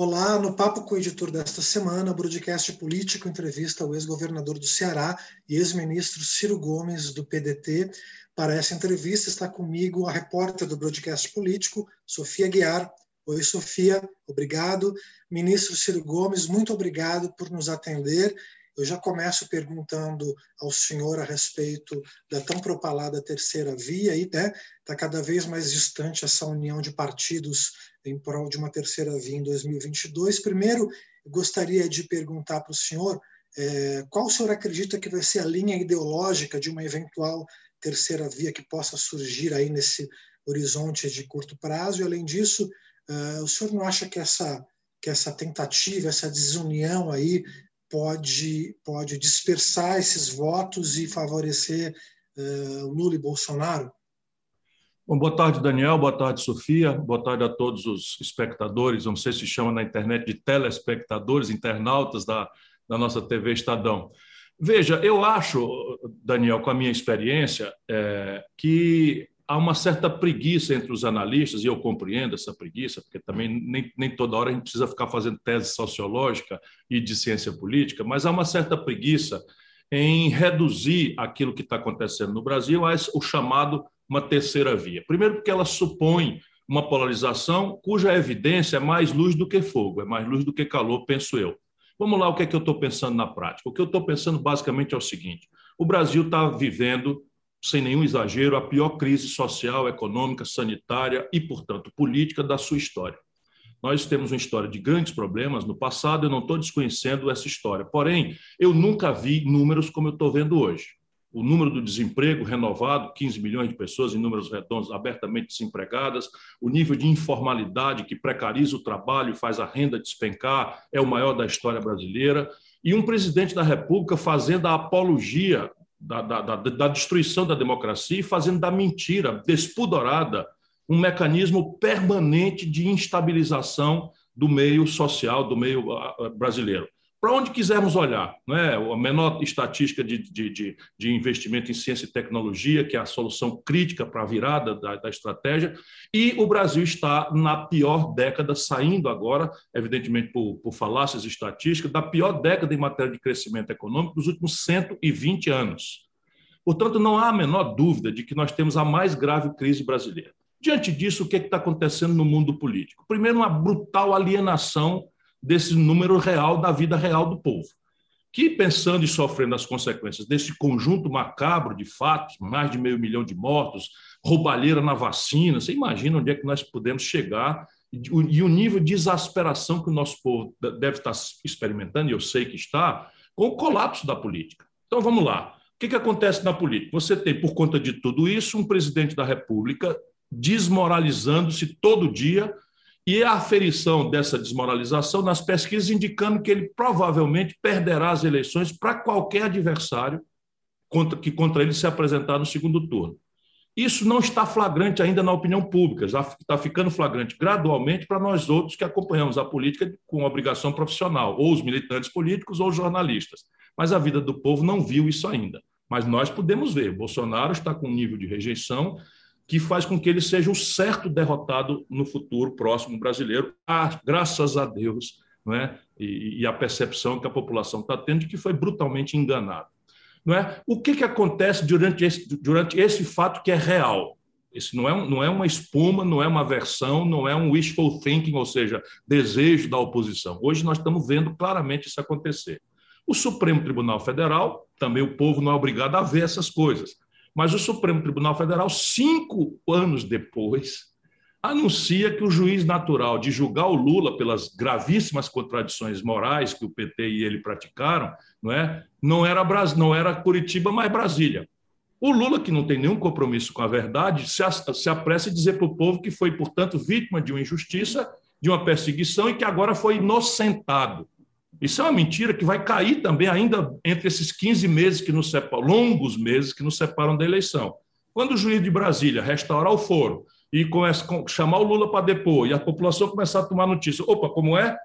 Olá, no Papo com o Editor desta semana, broadcast político entrevista o ex-governador do Ceará e ex-ministro Ciro Gomes, do PDT. Para essa entrevista está comigo a repórter do broadcast político, Sofia Guiar. Oi, Sofia, obrigado. Ministro Ciro Gomes, muito obrigado por nos atender. Eu já começo perguntando ao senhor a respeito da tão propalada terceira via, e né, está cada vez mais distante essa união de partidos em prol de uma terceira via em 2022. Primeiro, gostaria de perguntar para o senhor é, qual o senhor acredita que vai ser a linha ideológica de uma eventual terceira via que possa surgir aí nesse horizonte de curto prazo? E, além disso, uh, o senhor não acha que essa, que essa tentativa, essa desunião aí pode, pode dispersar esses votos e favorecer uh, Lula e Bolsonaro? Bom, boa tarde, Daniel. Boa tarde, Sofia. Boa tarde a todos os espectadores, não sei se chama na internet de telespectadores, internautas da, da nossa TV Estadão. Veja, eu acho, Daniel, com a minha experiência, é, que há uma certa preguiça entre os analistas, e eu compreendo essa preguiça, porque também nem, nem toda hora a gente precisa ficar fazendo tese sociológica e de ciência política, mas há uma certa preguiça em reduzir aquilo que está acontecendo no Brasil a o chamado uma terceira via. Primeiro, porque ela supõe uma polarização cuja evidência é mais luz do que fogo, é mais luz do que calor, penso eu. Vamos lá, o que é que eu estou pensando na prática? O que eu estou pensando basicamente é o seguinte: o Brasil está vivendo sem nenhum exagero, a pior crise social, econômica, sanitária e, portanto, política da sua história. Nós temos uma história de grandes problemas no passado, eu não estou desconhecendo essa história. Porém, eu nunca vi números como eu estou vendo hoje. O número do desemprego renovado, 15 milhões de pessoas em números redondos abertamente desempregadas, o nível de informalidade que precariza o trabalho e faz a renda despencar, é o maior da história brasileira. E um presidente da República fazendo a apologia da, da, da, destruição da democracia e fazendo da mentira despudorada um mecanismo permanente de instabilização do meio social, do meio ah, brasileiro para onde quisermos olhar. Né? A menor estatística de, de, de, investimento em ciência e tecnologia, que é a solução crítica para a virada da, da, estratégia, e o Brasil está na pior década, saindo agora, evidentemente por, por falácias estatísticas, da pior década em matéria de crescimento econômico dos últimos 120 anos. Portanto, não há a menor dúvida de que nós temos a mais grave crise brasileira. Diante disso, o que é está acontecendo no mundo político? Primeiro, uma brutal alienação desse número real da vida real do povo. Que, pensando e sofrendo as consequências desse conjunto macabro de fatos, mais de meio milhão de mortos, roubalheira na vacina, você imagina onde é que nós podemos chegar e o nível de exasperação que o nosso povo deve estar experimentando, e eu sei que está, com o colapso da política. Então vamos lá. O que, que acontece na política? Você tem, por conta de tudo isso, um presidente da República desmoralizando-se todo dia e a aferição dessa desmoralização nas pesquisas indicando que ele provavelmente perderá as eleições para qualquer adversário contra, que contra ele se apresentar no segundo turno. Isso não está flagrante ainda na opinião pública, já está ficando flagrante gradualmente para nós outros que acompanhamos a política com obrigação profissional, ou os militantes políticos ou os jornalistas. Mas a vida do povo não viu isso ainda. Mas nós podemos ver. Bolsonaro está com um nível de rejeição que faz com que ele seja um certo derrotado no futuro próximo brasileiro, ah, graças a Deus, não é? e, e a percepção que a população está tendo de que foi brutalmente enganado. Não é? O que, que acontece durante esse, durante esse fato que é real? Isso não é, não é uma espuma, não é uma versão, não é um wishful thinking, ou seja, desejo da oposição. Hoje nós estamos vendo claramente isso acontecer. O Supremo Tribunal Federal, também o povo não é obrigado a ver essas coisas, mas o Supremo Tribunal Federal, cinco anos depois, anuncia que o juiz natural de julgar o Lula pelas gravíssimas contradições morais que o PT e ele praticaram, não é? Não era não era Curitiba, mas Brasília. O Lula, que não tem nenhum compromisso com a verdade, se, se apressa em dizer para o povo que foi, portanto, vítima de uma injustiça, de uma perseguição e que agora foi inocentado. Isso é uma mentira que vai cair também ainda entre esses 15 meses que nos separam, longos meses que nos separam da eleição. Quando o juiz de Brasília restaurar o foro e começa chamar o Lula para depor e a população começar a tomar notícia, opa, como é?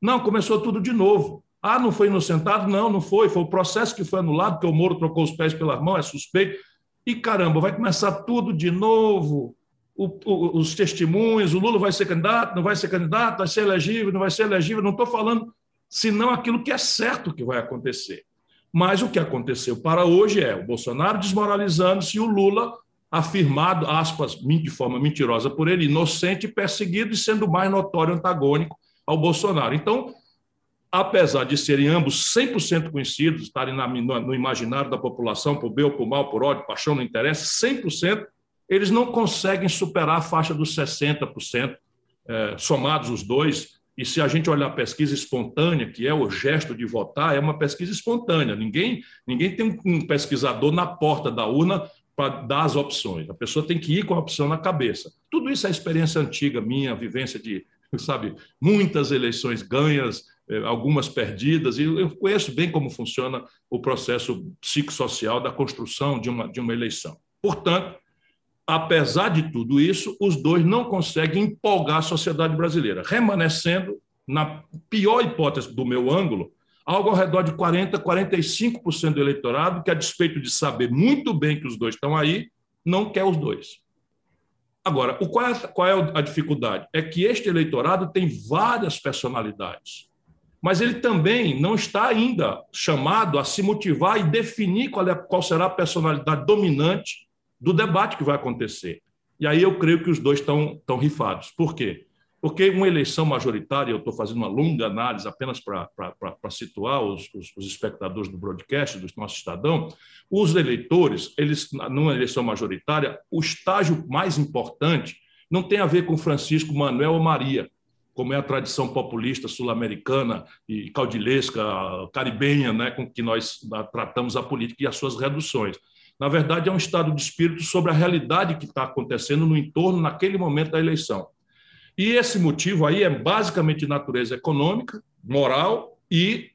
Não, começou tudo de novo. Ah, não foi inocentado? Não, não foi. Foi o processo que foi anulado, que o Moro trocou os pés pelas mãos, é suspeito. E caramba, vai começar tudo de novo. o, o, os testemunhos, o Lula vai ser candidato, não vai ser candidato, vai ser elegível, não vai ser elegível. Não estou falando senão aquilo que é certo que vai acontecer. Mas o que aconteceu para hoje é o Bolsonaro desmoralizando-se e o Lula afirmado, aspas, de forma mentirosa por ele, inocente, perseguido e sendo mais notório antagônico ao Bolsonaro. Então, apesar de serem ambos 100% conhecidos, estarem no imaginário da população, por bem ou por mal, por ódio, paixão, não interessa, 100%, eles não conseguem superar a faixa dos 60%, é, somados os dois. E se a gente olhar a pesquisa espontânea, que é o gesto de votar, é uma pesquisa espontânea. Ninguém, ninguém tem um pesquisador na porta da urna para dar as opções. A pessoa tem que ir com a opção na cabeça. Tudo isso é experiência antiga minha, vivência de, sabe, muitas eleições ganhas, é, algumas perdidas, e eu conheço bem como funciona o processo psicossocial da construção de uma, de uma eleição. Portanto, apesar de tudo isso, os dois não conseguem empolgar a sociedade brasileira, remanescendo, na pior hipótese do meu ângulo, algo ao redor de 40%, 45% do eleitorado, que, a despeito de saber muito bem que os dois estão aí, não quer os dois. Agora, qual é, qual é a dificuldade? É que este eleitorado tem várias personalidades, mas ele também não está ainda chamado a se motivar e definir qual, é, qual será a personalidade dominante do debate que vai acontecer. E aí eu creio que os dois estão, estão rifados. Por quê? Porque uma eleição majoritária, eu estou fazendo uma longa análise apenas para situar os, os, os, espectadores do broadcast, do nosso Estadão, os eleitores, eles, numa eleição majoritária, o estágio mais importante não tem a ver com Francisco, Manuel ou Maria, como é a tradição populista sul-americana e caudilesca, caribenha, né, com que nós tratamos a política e as suas reduções. Na verdade, é um estado de espírito sobre a realidade que está acontecendo no entorno naquele momento da eleição. E esse motivo aí é basicamente de natureza econômica, moral e,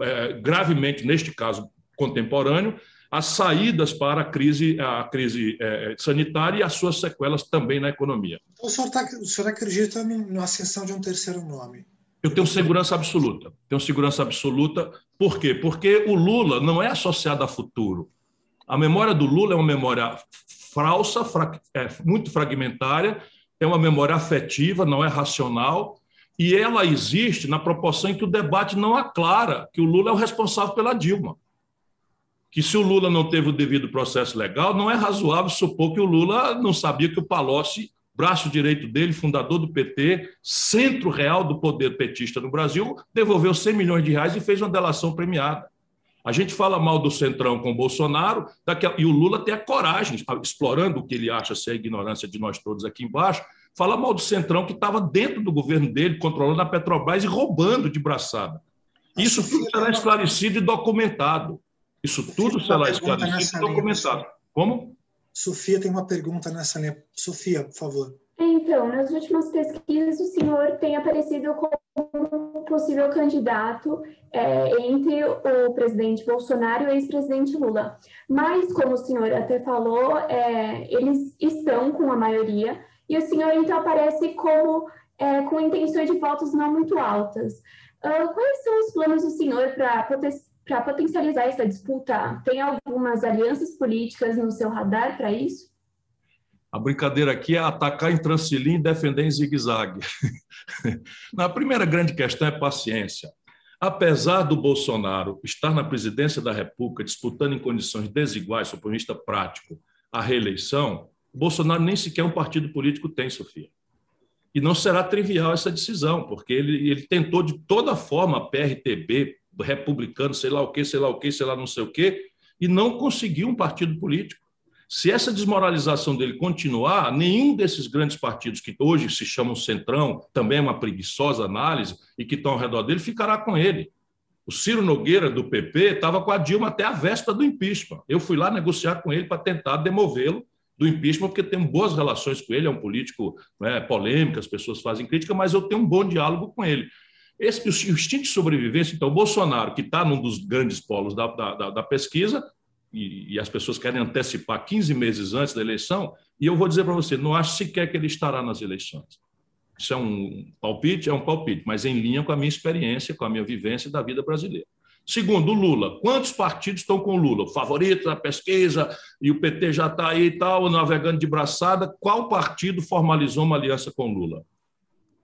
é, gravemente, neste caso contemporâneo, as saídas para a crise, a crise é, sanitária e as suas sequelas também na economia. Então, o senhor, tá, o senhor acredita na ascensão de um terceiro nome? Eu tenho segurança absoluta. Tenho segurança absoluta. Por quê? Porque o Lula não é associado a futuro. A memória do Lula é uma memória falsa, fra é, muito fragmentária, é uma memória afetiva, não é racional, e ela existe na proporção em que o debate não aclara que o Lula é o responsável pela Dilma. Que se o Lula não teve o devido processo legal, não é razoável supor que o Lula não sabia que o Palocci, braço direito dele, fundador do PT, centro real do poder petista no Brasil, devolveu 100 milhões de reais e fez uma delação premiada. A gente fala mal do Centrão com o Bolsonaro, daqui a... e o Lula tem a coragem, explorando o que ele acha ser a ignorância de nós todos aqui embaixo, fala mal do Centrão que estava dentro do governo dele, controlando a Petrobras e roubando de braçada. Isso tudo será esclarecido e documentado. Isso tudo será esclarecido e documentado. Como? Sofia tem uma pergunta nessa linha. Sofia, por favor. Então, nas últimas pesquisas, o senhor tem aparecido como possível candidato é, entre o presidente Bolsonaro e o ex-presidente Lula. Mas, como o senhor até falou, é, eles estão com a maioria e o senhor então aparece como é, com intenções de votos não muito altas. Uh, quais são os planos do senhor para potencializar essa disputa? Tem algumas alianças políticas no seu radar para isso? A brincadeira aqui é atacar em transilim e defender em zigue-zague. Na primeira grande questão é paciência. Apesar do Bolsonaro estar na presidência da República disputando em condições desiguais, do ponto de vista prático, a reeleição, o Bolsonaro nem sequer um partido político tem, Sofia. E não será trivial essa decisão, porque ele, ele tentou de toda forma, PRTB, republicano, sei lá o quê, sei lá o quê, sei lá não sei o quê, e não conseguiu um partido político. Se essa desmoralização dele continuar, nenhum desses grandes partidos que hoje se chamam Centrão, também é uma preguiçosa análise, e que estão ao redor dele, ficará com ele. O Ciro Nogueira, do PP, estava com a Dilma até a véspera do impeachment. Eu fui lá negociar com ele para tentar demovê-lo do impeachment, porque tenho boas relações com ele, é um político né, polêmico, as pessoas fazem crítica, mas eu tenho um bom diálogo com ele. Esse, o instinto de sobrevivência, então, o Bolsonaro, que está num dos grandes polos da, da, da pesquisa, e, e, as pessoas querem antecipar 15 meses antes da eleição, e eu vou dizer para você, não acho sequer que ele estará nas eleições. Isso é um palpite? É um palpite, mas em linha com a minha experiência, com a minha vivência da vida brasileira. Segundo, Lula. Quantos partidos estão com Lula? Favorito da pesquisa, e o PT já está aí e tal, navegando de braçada. Qual partido formalizou uma aliança com Lula?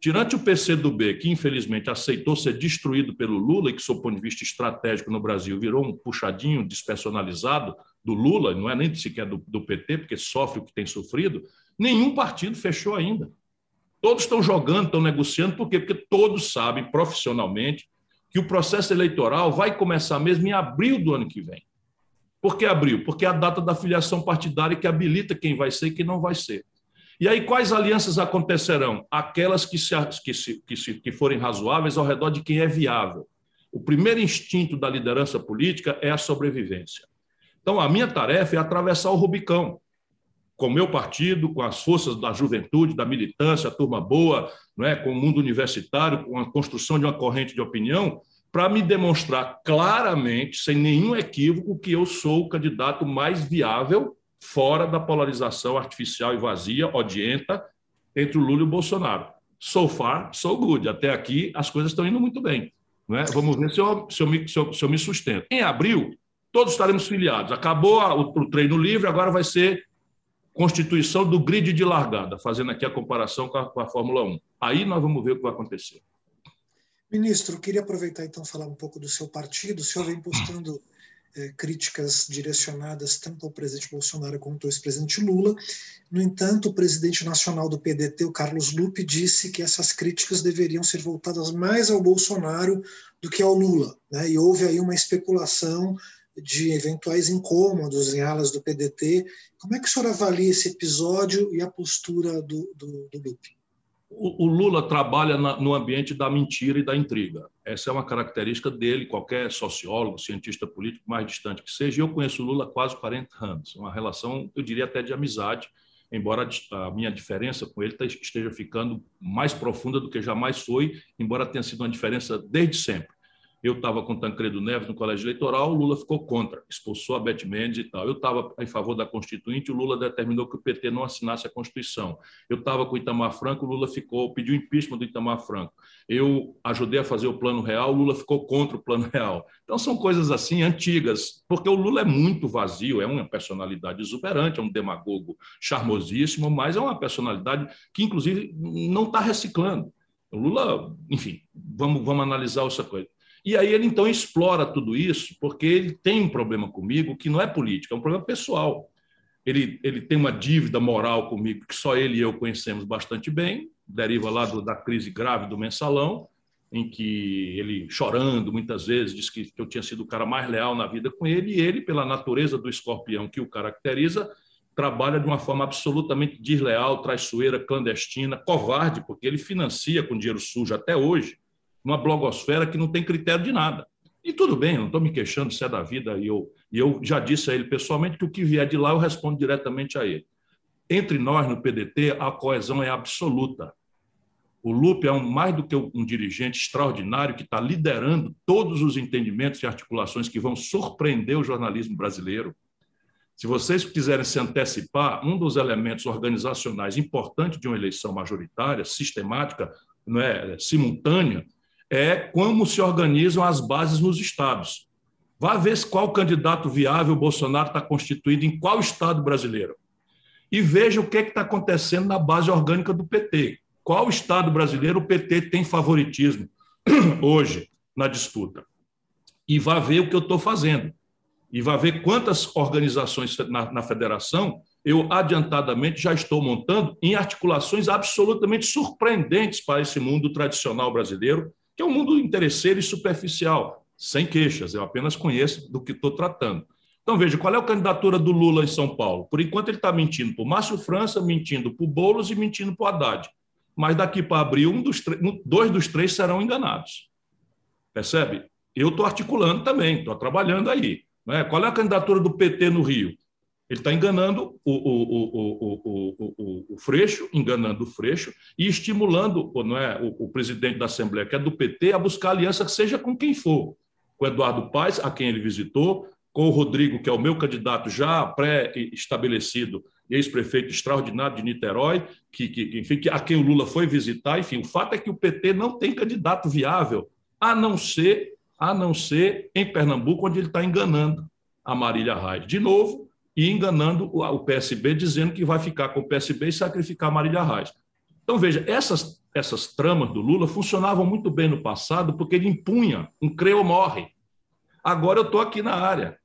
Tirante o PCdoB, que infelizmente aceitou ser destruído pelo Lula e que, sob ponto de vista estratégico no Brasil, virou um puxadinho despersonalizado do Lula, não é nem sequer do, do PT, porque sofre o que tem sofrido, nenhum partido fechou ainda. Todos estão jogando, estão negociando, por quê? Porque todos sabem profissionalmente que o processo eleitoral vai começar mesmo em abril do ano que vem. Por que abril? Porque é a data da filiação partidária que habilita quem vai ser e quem não vai ser. E aí, quais alianças acontecerão? Aquelas que, se, que, se, que, se, que forem razoáveis ao redor de quem é viável. O primeiro instinto da liderança política é a sobrevivência. Então, a minha tarefa é atravessar o Rubicão, com o meu partido, com as forças da juventude, da militância, a turma boa, não é? com o mundo universitário, com a construção de uma corrente de opinião, para me demonstrar claramente, sem nenhum equívoco, que eu sou o candidato mais viável fora da polarização artificial e vazia, odienta, entre o Lula e o Bolsonaro. So far, so good. Até aqui as coisas estão indo muito bem. Não é? Vamos ver se eu, se, eu me, se, eu, se eu me sustento. Em abril, todos estaremos filiados. Acabou o, o treino livre, agora vai ser constituição do grid de largada, fazendo aqui a comparação com a, com a Fórmula 1. Aí nós vamos ver o que vai acontecer. Ministro, queria aproveitar então falar um pouco do seu partido. O senhor vem postando é, críticas direcionadas tanto ao presidente Bolsonaro quanto ao ex-presidente Lula. No entanto, o presidente nacional do PDT, o Carlos Lupe, disse que essas críticas deveriam ser voltadas mais ao Bolsonaro do que ao Lula. Né? E houve aí uma especulação de eventuais incômodos em alas do PDT. Como é que o senhor avalia esse episódio e a postura do, do, do Lupe? O, Lula trabalha no ambiente da mentira e da intriga. Essa é uma característica dele, qualquer sociólogo, cientista político, mais distante que seja. Eu conheço o Lula há quase 40 anos, uma relação, eu diria até de amizade, embora a minha diferença com ele esteja ficando mais profunda do que jamais foi, embora tenha sido uma diferença desde sempre. Eu estava com Tancredo Neves no colégio eleitoral, o Lula ficou contra, expulsou a Beth Mendes e tal. Eu estava em favor da Constituinte, o Lula determinou que o PT não assinasse a Constituição. Eu estava com o Itamar Franco, o Lula ficou, pediu impeachment do Itamar Franco. Eu ajudei a fazer o Plano Real, o Lula ficou contra o Plano Real. Então são coisas assim antigas, porque o Lula é muito vazio, é uma personalidade exuberante, é um demagogo charmosíssimo, mas é uma personalidade que, inclusive, não está reciclando. O Lula, enfim, vamos, vamos analisar essa coisa. E aí ele então explora tudo isso, porque ele tem um problema comigo que não é político, é um problema pessoal. Ele, ele tem uma dívida moral comigo que só ele e eu conhecemos bastante bem, deriva lá do, da crise grave do mensalão, em que ele, chorando muitas vezes, disse que eu tinha sido o cara mais leal na vida com ele, e ele, pela natureza do escorpião que o caracteriza, trabalha de uma forma absolutamente desleal, traiçoeira, clandestina, covarde, porque ele financia com dinheiro sujo até hoje numa blogosfera que não tem critério de nada. E tudo bem, não estou me queixando se é da vida, e eu, e eu já disse a ele pessoalmente que o que vier de lá eu respondo diretamente a ele. Entre nós, no PDT, a coesão é absoluta. O Lupe é um, mais do que um dirigente extraordinário que está liderando todos os entendimentos e articulações que vão surpreender o jornalismo brasileiro. Se vocês quiserem se antecipar, um dos elementos organizacionais importantes de uma eleição majoritária, sistemática, não é, simultânea, é como se organizam as bases nos estados. Vá ver qual candidato viável Bolsonaro está constituído em qual estado brasileiro. E veja o que é está acontecendo na base orgânica do PT. Qual estado brasileiro o PT tem favoritismo hoje na disputa? E vá ver o que eu estou fazendo. E vá ver quantas organizações na, na federação eu adiantadamente já estou montando em articulações absolutamente surpreendentes para esse mundo tradicional brasileiro que é um mundo interesseiro e superficial, sem queixas, eu apenas conheço do que estou tratando. Então, veja, qual é a candidatura do Lula em São Paulo? Por enquanto, ele está mentindo para o Márcio França, mentindo para o Boulos e mentindo para o Haddad. Mas daqui para abril, um dos dois dos três serão enganados. Percebe? Eu estou articulando também, estou trabalhando aí. Né? Qual é a candidatura do PT no Rio? Ele está enganando o, o, o, o, Freixo, enganando o Freixo e estimulando não é, o, presidente da Assembleia, que é do PT, a buscar aliança, seja com quem for. Com o Eduardo Paes, a quem ele visitou, com o Rodrigo, que é o meu candidato já pré-estabelecido, ex-prefeito extraordinário de Niterói, que, que, enfim, a quem o Lula foi visitar. Enfim, o fato é que o PT não tem candidato viável, a não ser a não ser em Pernambuco, onde ele está enganando a Marília Reis. De novo, e enganando o PSB, dizendo que vai ficar com o PSB e sacrificar Marília Reis. Então, veja, essas, essas tramas do Lula funcionavam muito bem no passado, porque ele impunha um creu morre. Agora eu estou aqui na área.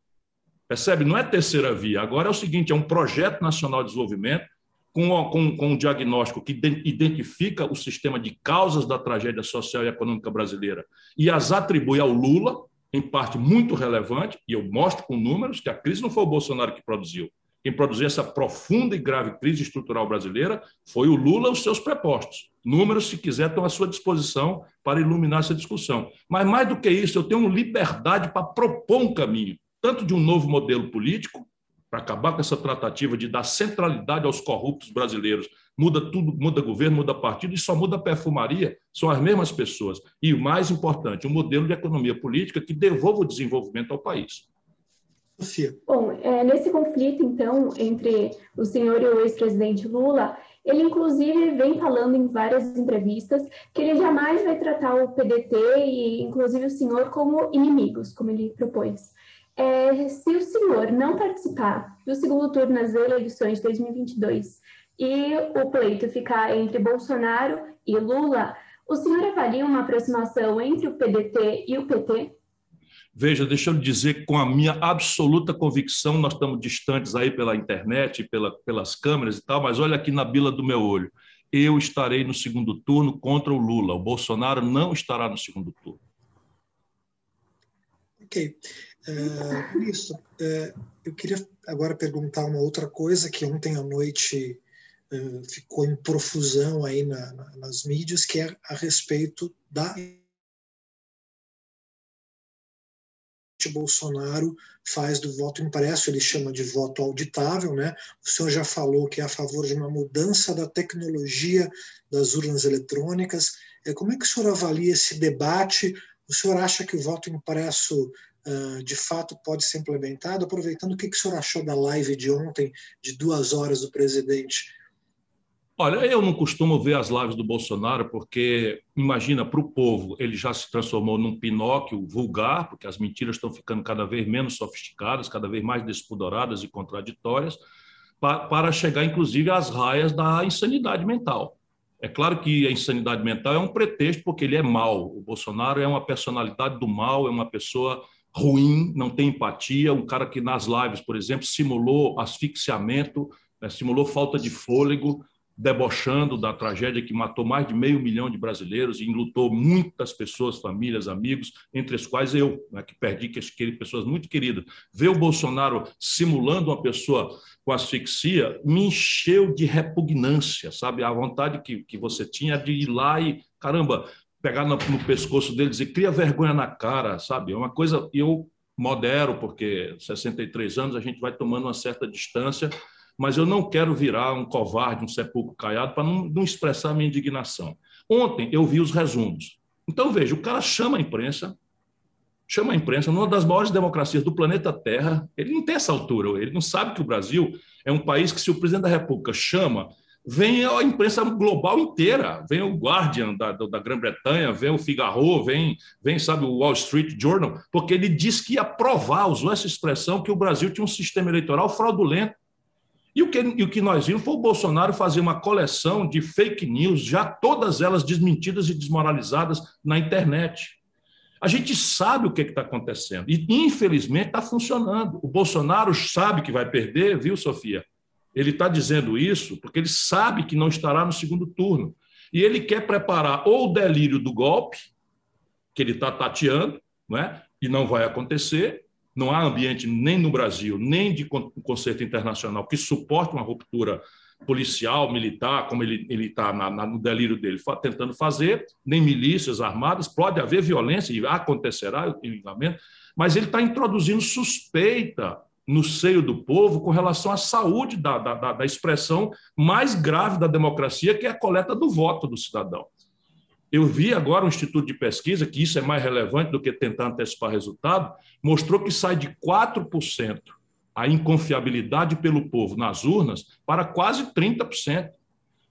Percebe? Não é terceira via. Agora é o seguinte: é um projeto nacional de desenvolvimento com, com, com um diagnóstico que identifica o sistema de causas da tragédia social e econômica brasileira e as atribui ao Lula, em parte muito relevante, e eu mostro com números que a crise não foi o Bolsonaro que produziu. Quem produziu essa profunda e grave crise estrutural brasileira foi o Lula e os seus prepostos. Números, se quiser, estão à sua disposição para iluminar essa discussão. Mas, mais do que isso, eu tenho liberdade para propor um caminho, tanto de um novo modelo político, para acabar com essa tratativa de dar centralidade aos corruptos brasileiros. Muda tudo, muda governo, muda partido e só muda a perfumaria, são as mesmas pessoas. E o mais importante, um modelo de economia política que devolva o desenvolvimento ao país. Bom, é, nesse conflito, então, entre o senhor e o ex-presidente Lula, ele, inclusive, vem falando em várias entrevistas que ele jamais vai tratar o PDT e, inclusive, o senhor como inimigos, como ele propôs. É, se o senhor não participar do segundo turno nas eleições de 2022 e o pleito ficar entre Bolsonaro e Lula, o senhor avalia uma aproximação entre o PDT e o PT? Veja, deixa eu dizer com a minha absoluta convicção, nós estamos distantes aí pela internet, pela, pelas câmeras e tal, mas olha aqui na bila do meu olho. Eu estarei no segundo turno contra o Lula. O Bolsonaro não estará no segundo turno. Ok. Uh, isso. Uh, eu queria agora perguntar uma outra coisa que ontem à noite ficou em profusão aí na, na, nas mídias, que é a respeito da Bolsonaro faz do voto impresso, ele chama de voto auditável, né? O senhor já falou que é a favor de uma mudança da tecnologia das urnas eletrônicas. É, como é que o senhor avalia esse debate? O senhor acha que o voto impresso uh, de fato pode ser implementado? Aproveitando, o que o senhor achou da live de ontem, de duas horas do presidente? Olha, eu não costumo ver as lives do Bolsonaro, porque, imagina, para o povo, ele já se transformou num Pinóquio vulgar, porque as mentiras estão ficando cada vez menos sofisticadas, cada vez mais despudoradas e contraditórias, para chegar, inclusive, às raias da insanidade mental. É claro que a insanidade mental é um pretexto, porque ele é mau. O Bolsonaro é uma personalidade do mal, é uma pessoa ruim, não tem empatia, um cara que nas lives, por exemplo, simulou asfixiamento, né, simulou falta de fôlego, debochando da tragédia que matou mais de meio milhão de brasileiros e enlutou muitas pessoas, famílias, amigos, entre as quais eu, né, que perdi que, pessoas muito queridas. Ver o Bolsonaro simulando uma pessoa com asfixia me encheu de repugnância, sabe? A vontade que, que você tinha de ir lá e, caramba, pegar no, no pescoço dele e cria vergonha na cara, sabe? É uma coisa, eu modero, porque 63 anos a gente vai tomando uma certa distância, mas eu não quero virar um covarde, um sepulcro caiado, para não, não expressar minha indignação. Ontem eu vi os resumos. Então, veja, o cara chama a imprensa, chama a imprensa, numa das maiores democracias do planeta Terra, ele não tem essa altura, ele não sabe que o Brasil é um país que, se o presidente da República chama vem a imprensa global inteira, vem o Guardian da, da Grã-Bretanha, vem o Figaro, vem, vem, sabe, o Wall Street Journal, porque ele disse que ia provar, usou essa expressão, que o Brasil tinha um sistema eleitoral fraudulento. E o que, e o que nós vimos foi o Bolsonaro fazer uma coleção de fake news, já todas elas desmentidas e desmoralizadas na internet. A gente sabe o que está acontecendo e, infelizmente, está funcionando. O Bolsonaro sabe que vai perder, viu, Sofia? Ele está dizendo isso porque ele sabe que não estará no segundo turno. E ele quer preparar ou o delírio do golpe, que ele está tateando, não é? e não vai acontecer. Não há ambiente nem no Brasil, nem de conceito internacional que suporte uma ruptura policial, militar, como ele está no delírio dele tentando fazer, nem milícias armadas. Pode haver violência, e acontecerá, mas ele está introduzindo suspeita no seio do povo com relação à saúde da, da, da, expressão mais grave da democracia, que é a coleta do voto do cidadão. Eu vi agora um instituto de pesquisa, que isso é mais relevante do que tentar antecipar resultado, mostrou que sai de 4% a inconfiabilidade pelo povo nas urnas para quase 30%.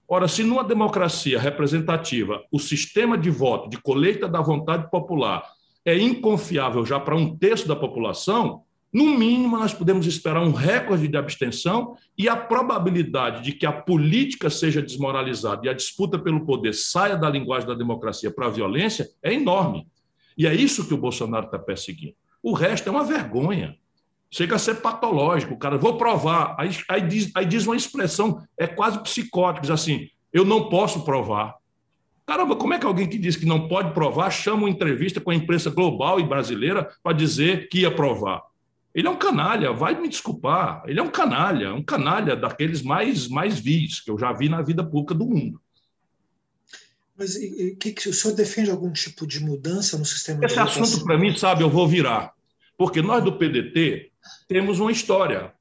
Ora, se numa democracia representativa o sistema de voto, de colheita da vontade popular, é inconfiável já para um terço da população, no mínimo nós podemos esperar um recorde de abstenção e a probabilidade de que a política seja desmoralizada e a disputa pelo poder saia da linguagem da democracia para a violência é enorme. E é isso que o Bolsonaro está perseguindo. O resto é uma vergonha. Chega a ser patológico. Cara, vou provar. Aí, aí, diz, aí diz uma expressão, é quase psicótica, assim: eu não posso provar. Caramba, como é que alguém que diz que não pode provar chama uma entrevista com a imprensa global e brasileira para dizer que ia provar? Ele é um canalha, vai me desculpar. Ele é um canalha, um canalha daqueles mais, mais vis que eu já vi na vida pública do mundo. Mas e, que, que, o senhor defende algum tipo de mudança no sistema Esse assunto, para mim, sabe, eu vou virar. Porque nós do PDT temos uma história.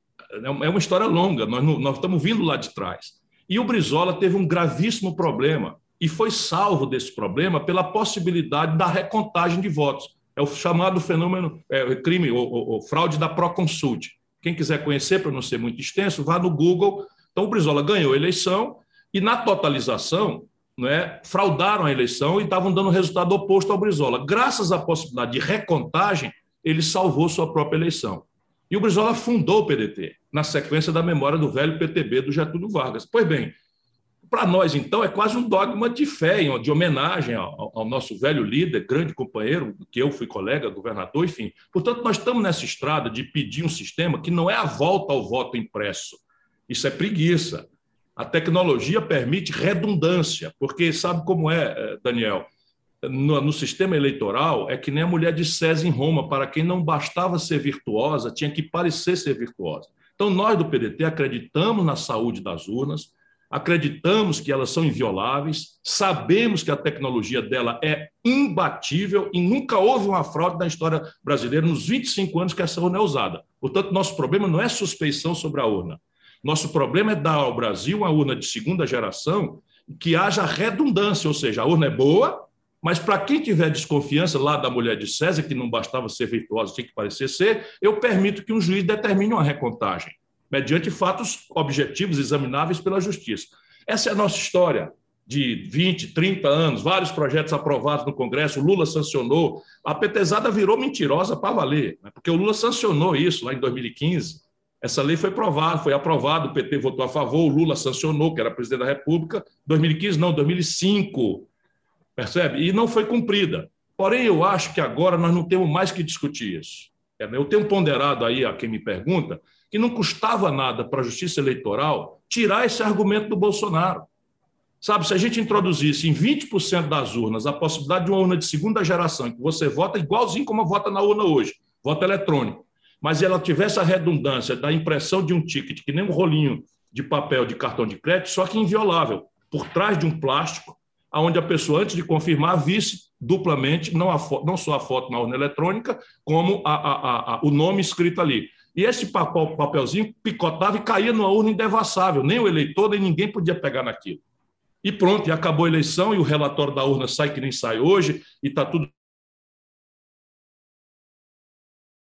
É uma história longa, nós, nós estamos vindo lá de trás. E o Brizola teve um gravíssimo problema e foi salvo desse problema pela possibilidade da recontagem de votos. É o chamado fenômeno, é, crime, o, o, fraude da Proconsult. Quem quiser conhecer, para não ser muito extenso, vá no Google. Então, o Brizola ganhou a eleição e, na totalização, né, fraudaram a eleição e estavam dando resultado oposto ao Brizola. Graças à possibilidade de recontagem, ele salvou sua própria eleição. E o Brizola fundou o PDT, na sequência da memória do velho PTB do Getúlio Vargas. Pois bem, para nós, então, é quase um dogma de fé, de homenagem ao, ao, nosso velho líder, grande companheiro, que eu fui colega, governador, enfim. Portanto, nós estamos nessa estrada de pedir um sistema que não é a volta ao voto impresso. Isso é preguiça. A tecnologia permite redundância, porque sabe como é, eh, Daniel? No, no, sistema eleitoral é que nem a mulher de César em Roma, para quem não bastava ser virtuosa, tinha que parecer ser virtuosa. Então, nós do PDT acreditamos na saúde das urnas, acreditamos que elas são invioláveis, sabemos que a tecnologia dela é imbatível e nunca houve uma fraude na história brasileira nos 25 anos que essa urna é usada. Portanto, nosso problema não é suspeição sobre a urna. Nosso problema é dar ao Brasil uma urna de segunda geração que haja redundância, ou seja, a urna é boa, mas para quem tiver desconfiança lá da mulher de César, que não bastava ser virtuosa, tinha que parecer ser, eu permito que um juiz determine uma recontagem mediante fatos objetivos examináveis pela justiça. Essa é a nossa história de 20, 30 anos, vários projetos aprovados no Congresso, o Lula sancionou, a petezada virou mentirosa para valer, né? porque o Lula sancionou isso lá em 2015. Essa lei foi aprovada, foi aprovada, o PT votou a favor, o Lula sancionou, que era presidente da República, 2015 não, 2005, percebe? E não foi cumprida. Porém, eu acho que agora nós não temos mais que discutir isso. Eu tenho ponderado aí a quem me pergunta que não custava nada para a justiça eleitoral tirar esse argumento do Bolsonaro. Sabe, se a gente introduzisse em 20% das urnas a possibilidade de uma urna de segunda geração, que você vota igualzinho como vota na urna hoje, voto eletrônico, mas ela tivesse a redundância da impressão de um ticket, que nem um rolinho de papel de cartão de crédito, só que inviolável, por trás de um plástico, onde a pessoa, antes de confirmar, visse duplamente, não, a não só a foto na urna eletrônica, como a, a, o nome escrito ali. E esse papel, papelzinho picotava e caía numa urna indevassável. Nem o eleitor, nem ninguém podia pegar naquilo. E pronto, e acabou a eleição, e o relatório da urna sai que nem sai hoje, e está tudo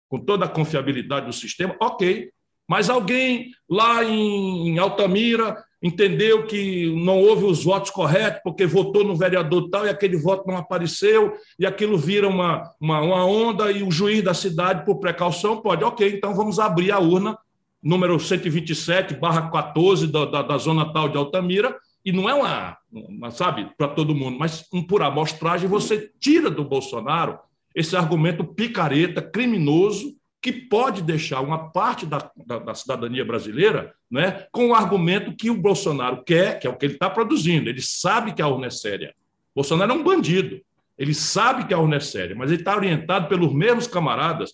com toda a confiabilidade do sistema, ok. Mas alguém lá em Altamira entendeu que não houve os votos corretos, porque votou no vereador tal e aquele voto não apareceu, e aquilo vira uma, uma, uma onda, e o juiz da cidade, por precaução, pode, ok, então vamos abrir a urna, número 127, barra 14, da, da, da zona tal de Altamira, e não é uma, uma sabe, para todo mundo, mas um por amostragem, você tira do Bolsonaro esse argumento picareta, criminoso, que pode deixar uma parte da, da, da, cidadania brasileira né, com o argumento que o Bolsonaro quer, que é o que ele está produzindo. Ele sabe que a urna é séria. Bolsonaro é um bandido. Ele sabe que a urna é séria, mas ele está orientado pelos mesmos camaradas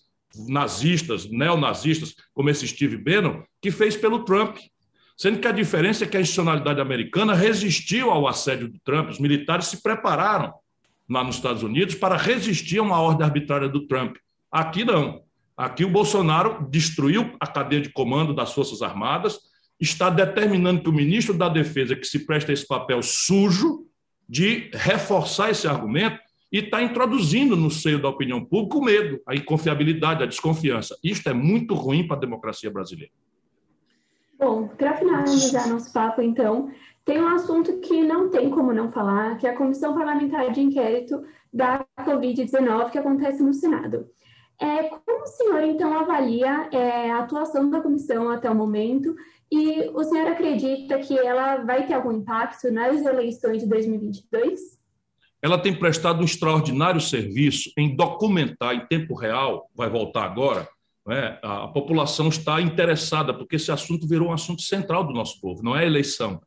nazistas, neonazistas, como esse Steve Bannon, que fez pelo Trump. Sendo que a diferença é que a institucionalidade americana resistiu ao assédio do Trump. Os militares se prepararam lá nos Estados Unidos para resistir a uma ordem arbitrária do Trump. Aqui não. Aqui o Bolsonaro destruiu a cadeia de comando das Forças Armadas, está determinando que o ministro da Defesa, que se presta esse papel sujo de reforçar esse argumento, e está introduzindo no seio da opinião pública o medo, a inconfiabilidade, a desconfiança. Isto é muito ruim para a democracia brasileira. Bom, para finalizar nosso papo, então, tem um assunto que não tem como não falar, que é a Comissão Parlamentar de Inquérito da Covid-19 que acontece no Senado. É, como o senhor, então, avalia é, a atuação da comissão até o momento e o senhor acredita que ela vai ter algum impacto nas eleições de 2022? Ela tem prestado um extraordinário serviço em documentar em tempo real, vai voltar agora, né? a população está interessada, porque esse assunto virou um assunto central do nosso povo, não é eleição.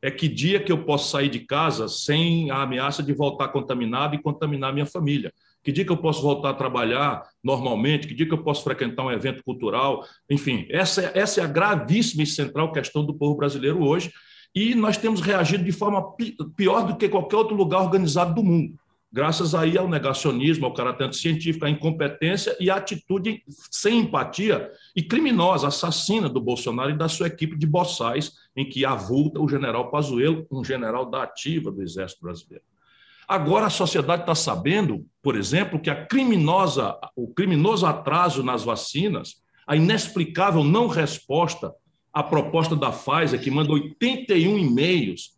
É que dia que eu posso sair de casa sem a ameaça de voltar contaminado e contaminar minha família que dia que eu posso voltar a trabalhar normalmente, que dia que eu posso frequentar um evento cultural, enfim, essa, essa é a gravíssima e central questão do povo brasileiro hoje, e nós temos reagido de forma pior do que qualquer outro lugar organizado do mundo, graças aí ao negacionismo, ao caráter científico, à incompetência e à atitude sem empatia e criminosa, assassina do Bolsonaro e da sua equipe de boçais, em que avulta o general Pazuello, um general da ativa do Exército Brasileiro. Agora a sociedade está sabendo, por exemplo, que a criminosa, o criminoso atraso nas vacinas, a inexplicável não resposta à proposta da Pfizer, que manda 81 e-mails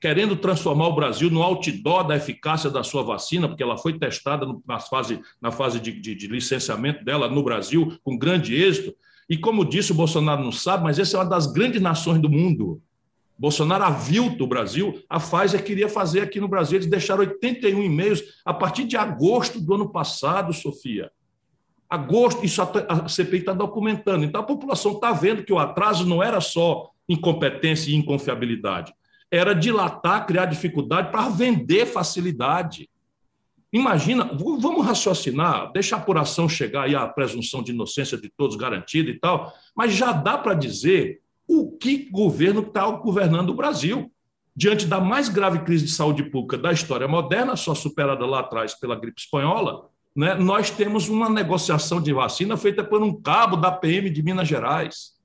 querendo transformar o Brasil no outdoor da eficácia da sua vacina, porque ela foi testada na fase, na fase de, de, de licenciamento dela no Brasil com grande êxito. E como disse, o Bolsonaro não sabe, mas essa é uma das grandes nações do mundo. Bolsonaro avilta o Brasil, a Pfizer queria fazer aqui no Brasil. Eles deixaram 81 e-mails a partir de agosto do ano passado, Sofia. Agosto, isso a CPI está documentando. Então a população está vendo que o atraso não era só incompetência e inconfiabilidade, era dilatar, criar dificuldade para vender facilidade. Imagina, vamos raciocinar, deixa a apuração chegar aí à presunção de inocência de todos garantida e tal, mas já dá para dizer o que governo está governando o Brasil. Diante da mais grave crise de saúde pública da história moderna, só superada lá atrás pela gripe espanhola, né, nós temos uma negociação de vacina feita por um cabo da PM de Minas Gerais,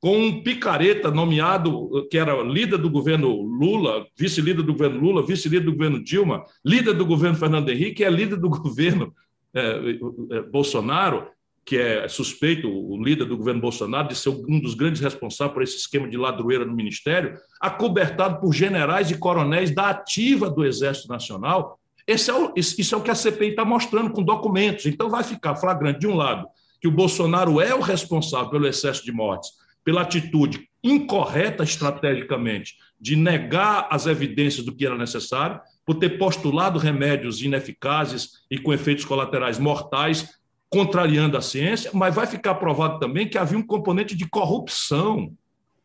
com um picareta nomeado, que era líder do governo Lula, vice-líder do governo Lula, vice-líder do governo Dilma, líder do governo Fernando Henrique, é líder do governo é, é, Bolsonaro, que é suspeito, o líder do governo Bolsonaro, de ser um dos grandes responsáveis por esse esquema de ladroeira no Ministério, acobertado por generais e coronéis da ativa do Exército Nacional. Esse é o, isso é o que a CPI está mostrando com documentos. Então, vai ficar flagrante, de um lado, que o Bolsonaro é o responsável pelo excesso de mortes, pela atitude incorreta estrategicamente de negar as evidências do que era necessário, por ter postulado remédios ineficazes e com efeitos colaterais mortais contrariando a ciência, mas vai ficar provado também que havia um componente de corrupção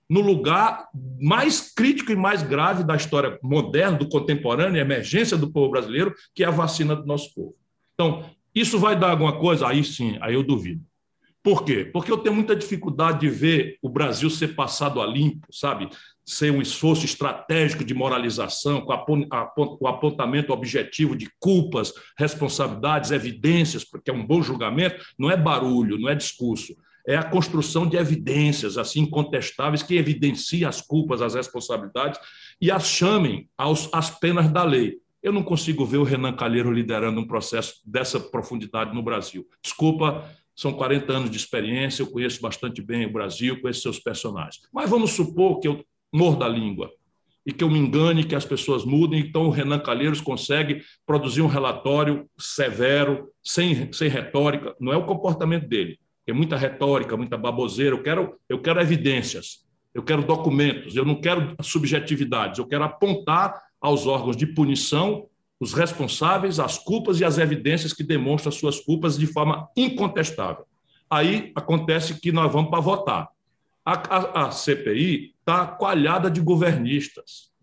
no lugar mais crítico e mais grave da história moderna, do contemporâneo, emergência do povo brasileiro, que é a vacina do nosso povo. Então, isso vai dar alguma coisa? Aí sim, aí eu duvido. Por quê? Porque eu tenho muita dificuldade de ver o Brasil ser passado a limpo, sabe? Ser um esforço estratégico de moralização, com o apontamento objetivo de culpas, responsabilidades, evidências, porque é um bom julgamento, não é barulho, não é discurso, é a construção de evidências assim incontestáveis que evidenciem as culpas, as responsabilidades e as chamem aos, às penas da lei. Eu não consigo ver o Renan Calheiro liderando um processo dessa profundidade no Brasil. Desculpa, são 40 anos de experiência, eu conheço bastante bem o Brasil, conheço seus personagens. Mas vamos supor que eu morda a língua e que eu me engane, que as pessoas mudem. Então, o Renan Calheiros consegue produzir um relatório severo, sem, sem retórica. Não é o comportamento dele. Tem muita retórica, muita baboseira. Eu quero, eu quero evidências, eu quero documentos, eu não quero subjetividades. Eu quero apontar aos órgãos de punição os responsáveis, as culpas e as evidências que demonstram as suas culpas de forma incontestável. Aí acontece que nós vamos para votar. A, a, a CPI está coalhada de governistas,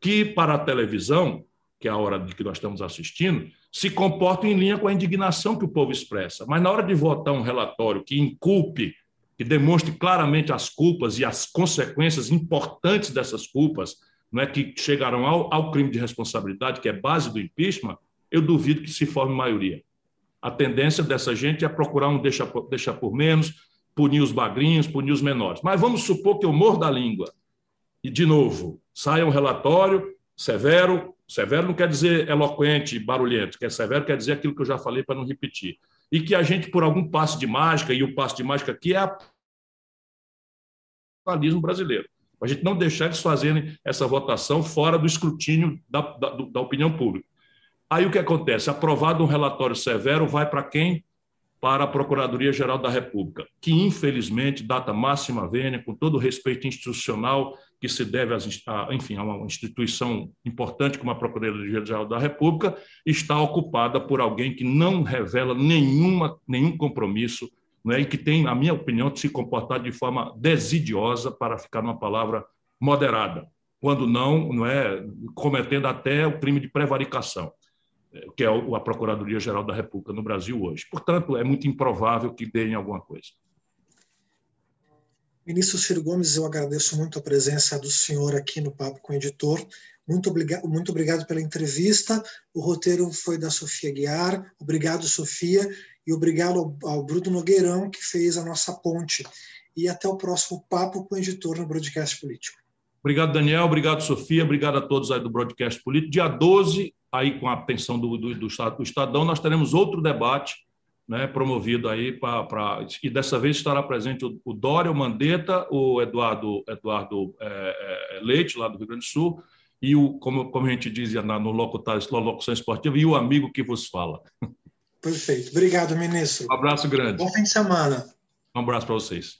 que, para a televisão, que é a hora de que nós estamos assistindo, se comportam em linha com a indignação que o povo expressa. Mas na hora de votar um relatório que inculpe, que demonstre claramente as culpas e as consequências importantes dessas culpas, não é que chegarão ao, ao crime de responsabilidade, que é base do impeachment, eu duvido que se forme maioria. A tendência dessa gente é procurar um deixa, deixa por menos, punir os bagrinhos, punir os menores. Mas vamos supor que eu morro da língua. E, de novo, saia um relatório severo. Severo não quer dizer eloquente, barulhento, que é severo quer dizer aquilo que eu já falei para não repetir. E que a gente, por algum passe de mágica, e o passe de mágica aqui é o brasileiro. a gente não deixar eles fazerem essa votação fora do escrutínio da, da, da opinião pública. Aí o que acontece? Aprovado um relatório severo, vai para quem? Para a Procuradoria-Geral da República, que, infelizmente, data máxima vênia, com todo o respeito institucional que se deve a, enfim, a uma instituição importante como a Procuradoria-Geral da República, está ocupada por alguém que não revela nenhuma, nenhum compromisso né, e que tem, na minha opinião, de se comportar de forma desidiosa, para ficar numa palavra moderada, quando não, não é cometendo até o crime de prevaricação, que é a Procuradoria-Geral da República no Brasil hoje. Portanto, é muito improvável que deem alguma coisa. Ministro Ciro Gomes, eu agradeço muito a presença do senhor aqui no Papo com o Editor. Muito obrigado, muito obrigado pela entrevista. O roteiro foi da Sofia Guiar. Obrigado, Sofia e obrigado ao, ao Bruno Nogueirão, que fez a nossa ponte. E até o próximo Papo com o Editor no Broadcast Político. Obrigado, Daniel. Obrigado, Sofia. Obrigado a todos aí do Broadcast Político. Dia 12, aí com a atenção do, do, do, do Estadão, nós teremos outro debate né, promovido aí para e dessa vez estará presente o, o Dória, o Mandetta, o Eduardo Eduardo é, é, Leite lá do Rio Grande do Sul e o como, como a gente dizia na, no locutar, locução esportiva e o amigo que vos fala. Perfeito. Obrigado, ministro. Um abraço grande. Bom fim de semana. Um abraço para vocês.